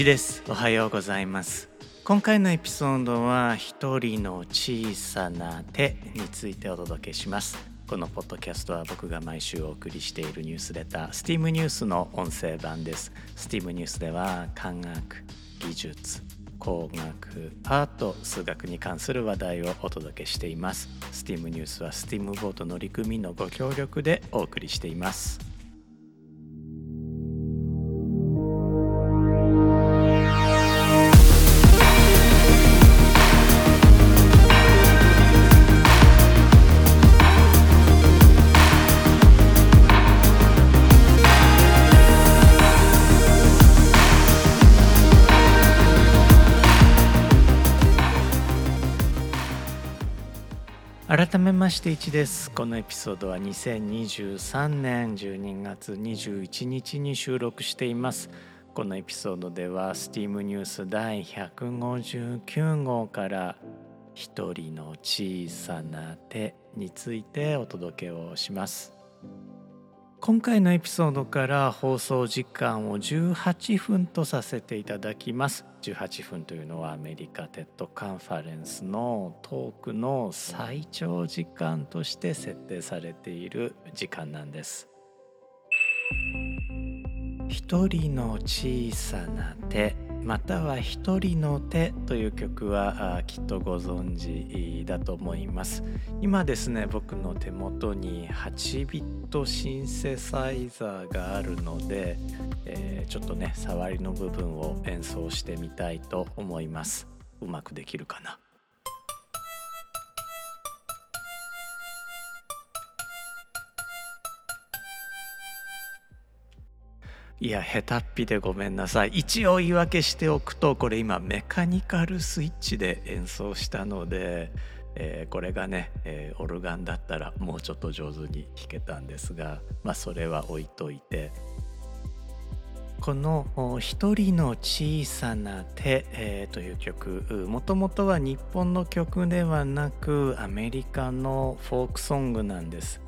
一です。おはようございます。今回のエピソードは一人の小さな手についてお届けします。このポッドキャストは僕が毎週お送りしているニュースレター STEAM ニュースの音声版です。STEAM ニュースでは科学技術工学アート数学に関する話題をお届けしています。STEAM ニュースは STEAM ボート乗組のご協力でお送りしています。めまして1です。このエピソードは2023年12月21日に収録しています。このエピソードでは STEAM ニュース第159号から一人の小さな手についてお届けをします。今回のエピソードから放送時間を18分とさせていただきます。18分というのはアメリカテッドカンファレンスのトークの最長時間として設定されている時間なんです。一人の小さな手。または一人の手という曲はきっとご存知だと思います。今ですね僕の手元に8ビットシンセサイザーがあるので、えー、ちょっとね触りの部分を演奏してみたいと思います。うまくできるかな？いや下手っぴでごめんなさい。一応言い訳しておくとこれ今メカニカルスイッチで演奏したので、えー、これがね、えー、オルガンだったらもうちょっと上手に弾けたんですがまあそれは置いといて。この「一人の小さな手」えー、という曲。もともとは日本の曲ではなくアメリカのフォークソングなんです。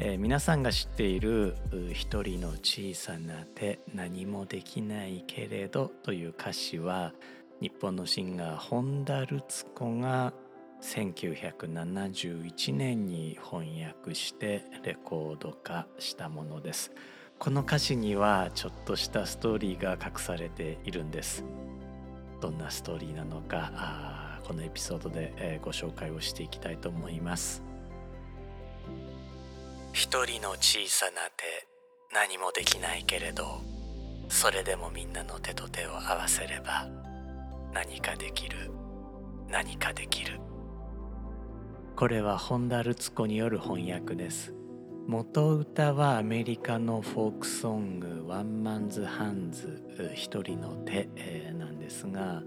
えー、皆さんが知っている「一人の小さな手何もできないけれど」という歌詞は日本のシンガー本田ルツ子が1971年に翻訳してレコード化したものです。この歌詞にはちょっとしたストーリーが隠されているんです。どんなストーリーなのかこのエピソードでご紹介をしていきたいと思います。一人の小さな手何もできないけれどそれでもみんなの手と手を合わせれば何かできる何かできる。これは本田ルツ子による翻訳です。元歌はアメリカのフォークソング「ワンマンズ・ハンズ」一人の手なんですが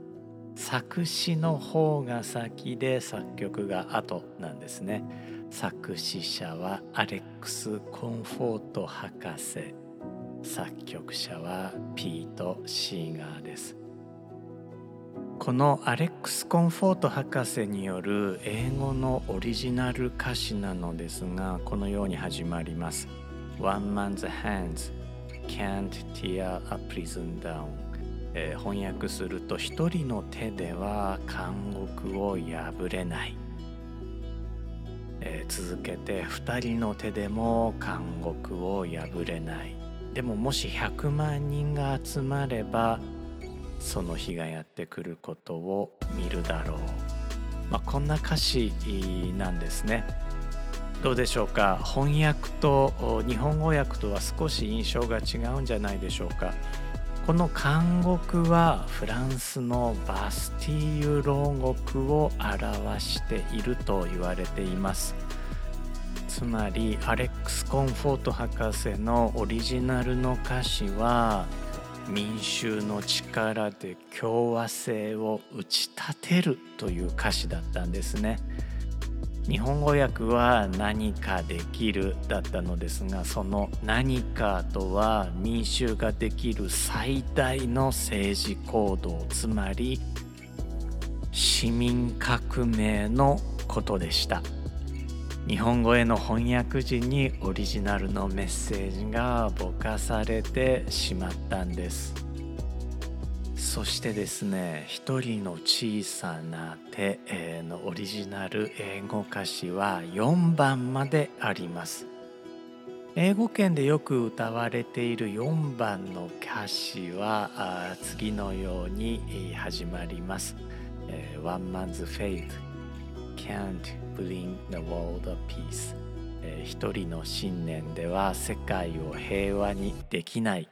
作詞の方が先で作曲が後なんですね。作詞者はアレックス・コンフォート博士。作曲者はピート・シーガーです。このアレックス・コンフォート博士による英語のオリジナル歌詞なのですがこのように始まります。One man's hands can't tear a prison down、えー、翻訳すると一人の手では監獄を破れない。えー、続けて2人の手でも監獄を破れない。でももし100万人が集まればその日がやってくることを見るだろう、まあ、こんな歌詞なんですね。どうでしょうか？翻訳と日本語訳とは少し印象が違うんじゃないでしょうか？この監獄はフランスのバスティーユ牢獄を表していると言われていますつまりアレックス・コンフォート博士のオリジナルの歌詞は民衆の力で共和制を打ち立てるという歌詞だったんですね。日本語訳は何かできるだったのですがその何かとは民衆ができる最大の政治行動つまり市民革命のことでした。日本語への翻訳時にオリジナルのメッセージがぼかされてしまったんです。そしてですね一人の小さな手のオリジナル英語歌詞は4番まであります。英語圏でよく歌われている4番の歌詞は次のように始まります。One man's faith can't bring the world of peace 一人の信念では世界を平和にできない。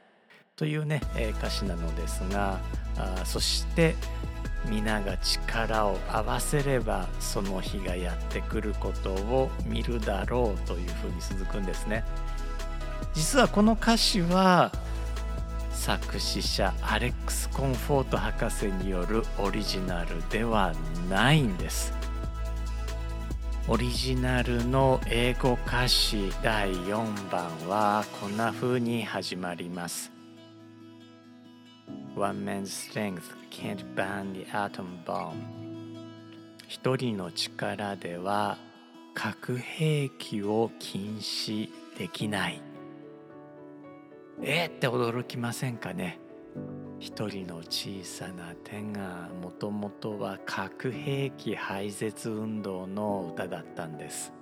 というねえ歌詞なのですがあそして皆が力を合わせればその日がやってくることを見るだろうというふうに続くんですね。実はこの歌詞は作詞者アレックス・コンフォート博士によるオリジナルではないんです。オリジナルの英語歌詞第4番はこんな風に始まります。One man's strength can't burn the atom bomb. 一人の力では核兵器を禁止できない。えー、って驚きませんかね？一人の小さな手がもともとは核兵器廃絶運動の歌だったんです。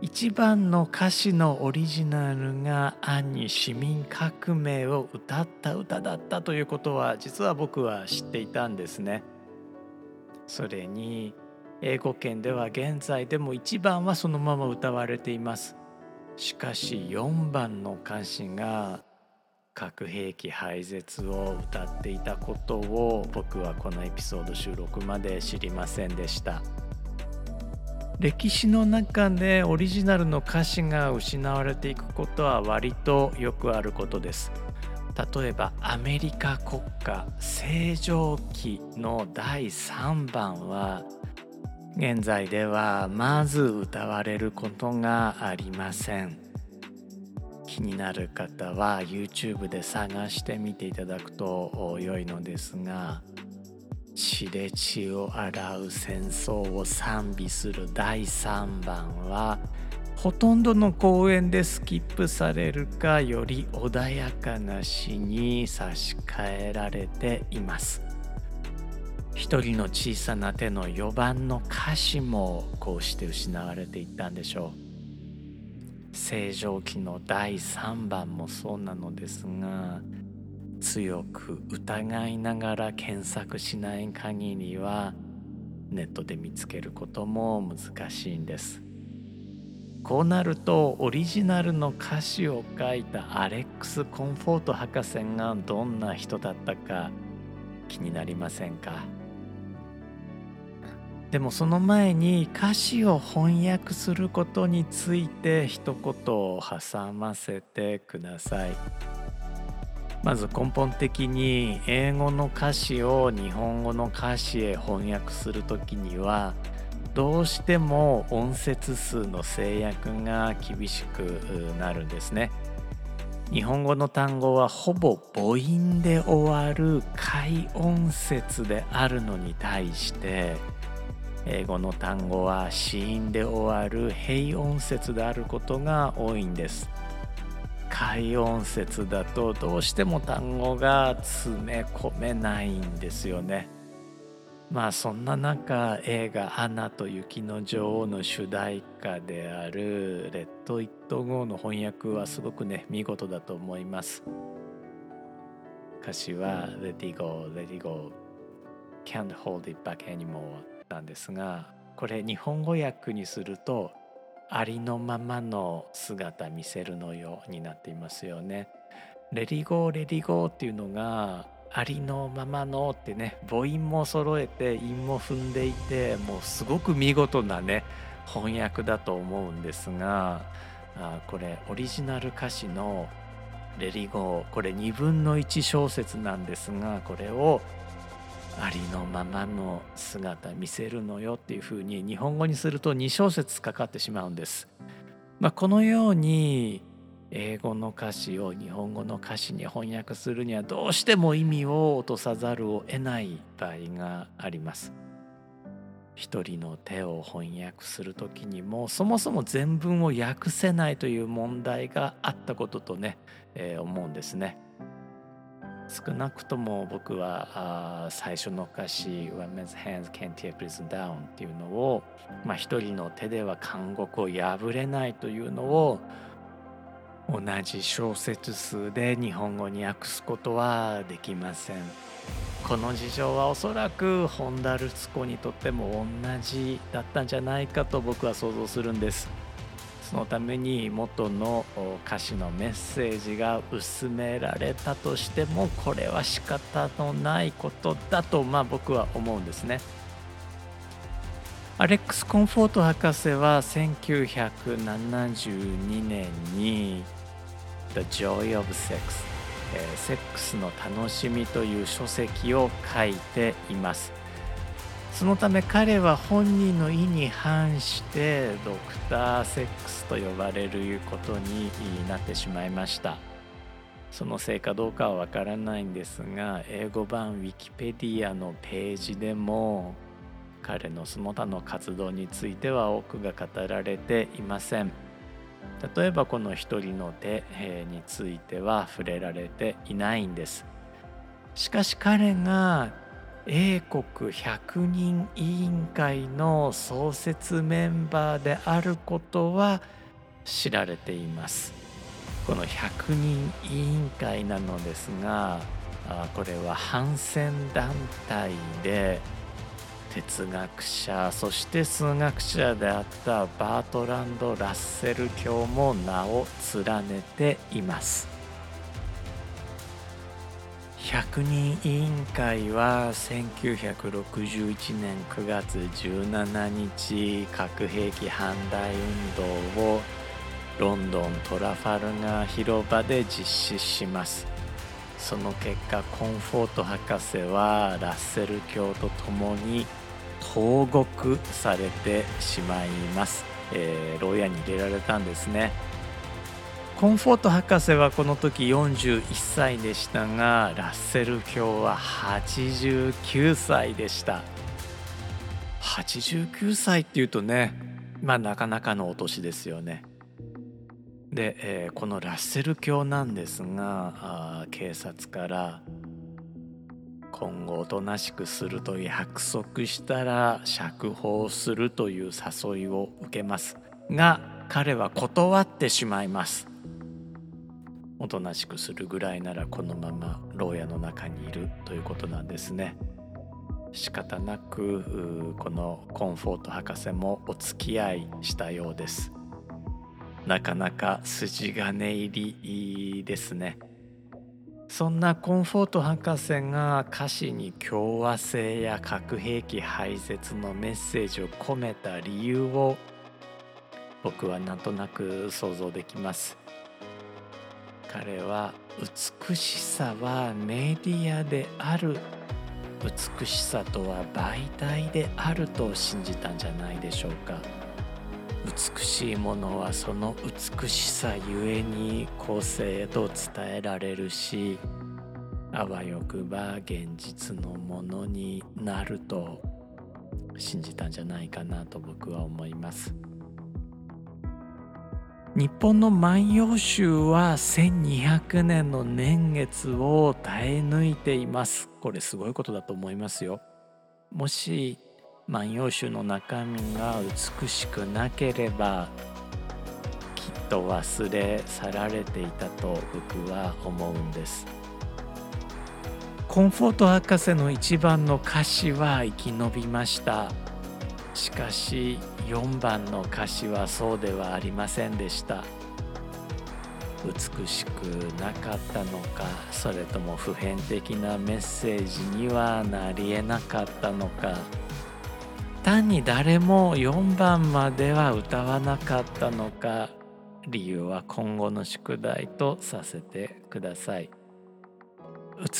一番の歌詞のオリジナルが暗に市民革命を歌った歌だったということは実は僕は知っていたんですね。それに英語圏では現在でも1番はそのまま歌われています。しかし4番の歌詞が核兵器廃絶を歌っていたことを僕はこのエピソード収録まで知りませんでした。歴史の中でオリジナルの歌詞が失われていくことは割とよくあることです。例えばアメリカ国歌正常期の第3番は現在ではまず歌われることがありません。気になる方は YouTube で探してみていただくと良いのですが血で血を洗う戦争を賛美する第3番はほとんどの公演でスキップされるかより穏やかな詩に差し替えられています。一人の小さな手の4番の歌詞もこうして失われていったんでしょう。正常期の第3番もそうなのですが強く疑いながら検索しない限りはネットで見つけることも難しいんです。こうなるとオリジナルの歌詞を書いたアレックス・コンフォート博士がどんな人だったか気になりませんか？でもその前に歌詞を翻訳することについて一言挟ませてください。まず根本的に英語の歌詞を日本語の歌詞へ翻訳する時にはどうしても音節数の制約が厳しくなるんですね。日本語の単語はほぼ母音で終わる解音節であるのに対して英語の単語は子音で終わる平音節であることが多いんです。解音節だとどうしても単語が詰め込めないんですよね。まあそんな中映画「アナと雪の女王」の主題歌である「レッド・イット・ゴー」の翻訳はすごくね見事だと思います。歌詞は「Let it go, let it go. Can't hold it back anymore」なんですがこれ日本語訳にするとありのままの姿見せるのよになっていますよね。 Let it go, let it go っていうのがありのままのってね母音も揃えて韻も踏んでいてもうすごく見事なね翻訳だと思うんですがあこれオリジナル歌詞の「レディゴー」これ2分の1小節なんですがこれをありのままの姿見せるのよっていうふうに日本語にすると2小節かかってしまうんです。まあ、このように英語の歌詞を日本語の歌詞に翻訳するにはどうしても意味を落とさざるを得ない場合があります。一人の手を翻訳する時にもそもそも全文を訳せないという問題があったこととね、えー、思うんですね。少なくとも僕はあ最初の歌詞「Women's hands can't tear prison down」っていうのを、まあ、一人の手では監獄を破れないというのを同じ小説数で日本語に訳すことはできません。この事情はおそらく本田ルツ子にとっても同じだったんじゃないかと僕は想像するんです。そのために元の歌詞のメッセージが薄められたとしてもこれは仕方のないことだとまあ僕は思うんですね。アレックス・コンフォート博士は1972年に The Joy of Sex、えー、セックスの楽しみという書籍を書いています。そのため彼は本人の意に反してドクターセックスと呼ばれることになってしまいました。そのせいかどうかはわからないんですが英語版ウィキペディアのページでも彼のその他の活動については多くが語られていません。例えばこの一人の手については触れられていないんです。しかし彼が英国百人委員会の創設メンバーであることは知られています。この百人委員会なのですがこれは反戦団体で哲学者そして数学者であったバートランド・ラッセル教も名を連ねています。百人委員会は1961年9月17日核兵器反対運動をロンドントラファルガー広場で実施します。その結果コンフォート博士はラッセル教と共に投獄されてしまいます、えー、牢屋に入れられたんですね。コンフォート博士はこの時41歳でしたがラッセル教は89歳でした。89歳っていうとねまあなかなかのお年ですよね。で、えー、このラッセル教なんですが警察から今後おとなしくすると約束したら釈放するという誘いを受けます。が彼は断ってしまいます。おとなしくするぐらいならこのまま牢屋の中にいるということなんですね。仕方なくこのコンフォート博士もお付き合いしたようです。なかなか筋金入りですね。そんなコンフォート博士が歌詞に共和制や核兵器廃絶のメッセージを込めた理由を僕はなんとなく想像できます。彼は美しさはメディアである美しさとは媒体であると信じたんじゃないでしょうか美しいものはその美しさゆえに後世へと伝えられるしあわよくば現実のものになると信じたんじゃないかなと僕は思います。日本の万葉集は1200年の年月を耐え抜いています。これすごいことだと思いますよ。もし万葉集の中身が美しくなければきっと忘れ去られていたと僕は思うんです。コンフォート博士の一番の歌詞は生き延びました。しかし4番の歌詞はそうではありませんでした。美しくなかったのかそれとも普遍的なメッセージにはなりえなかったのか。単に誰も4番までは歌わなかったのか理由は今後の宿題とさせてください。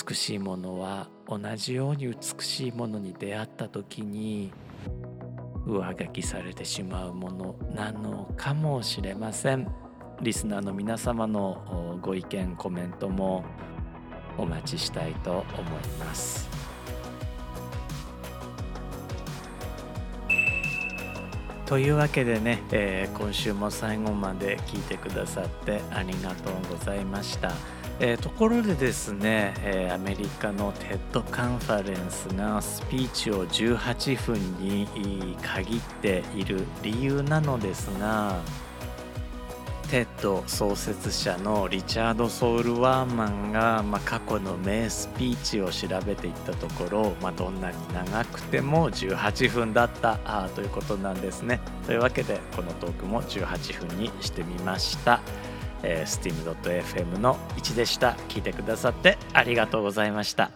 美しいものは同じように美しいものに出会った時に上書きされてしまうものなのかもしれませんリスナーの皆様のご意見コメントもお待ちしたいと思いますというわけでね、えー、今週も最後まで聞いてくださってありがとうございました。えー、ところでですね、えー、アメリカの TED カンファレンスがスピーチを18分に限っている理由なのですが TED 創設者のリチャード・ソウル・ワーマンが、まあ、過去の名スピーチを調べていったところ、まあ、どんなに長くても18分だったあということなんですね。というわけでこのトークも18分にしてみました。えー、steam.fm の1でした。聞いてくださってありがとうございました。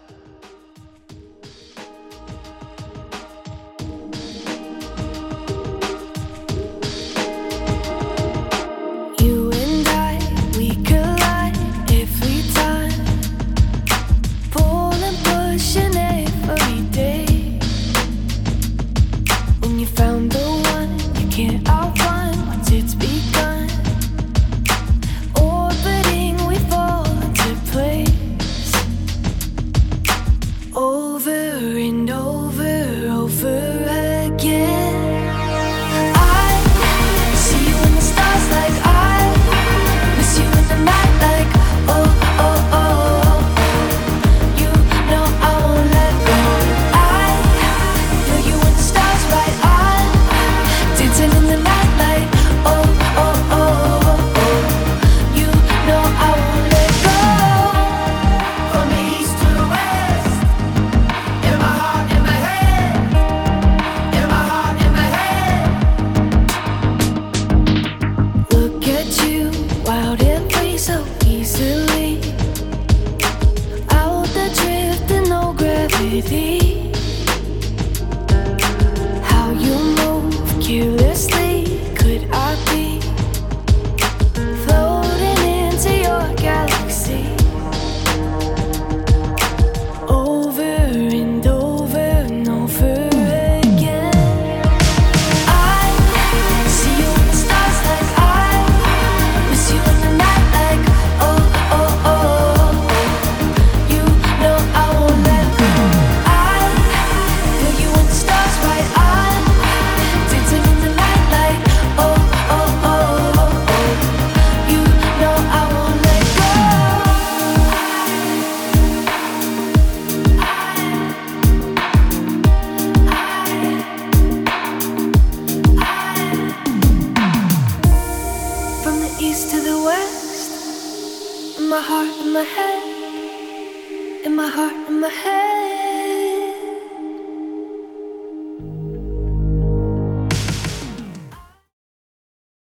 baby.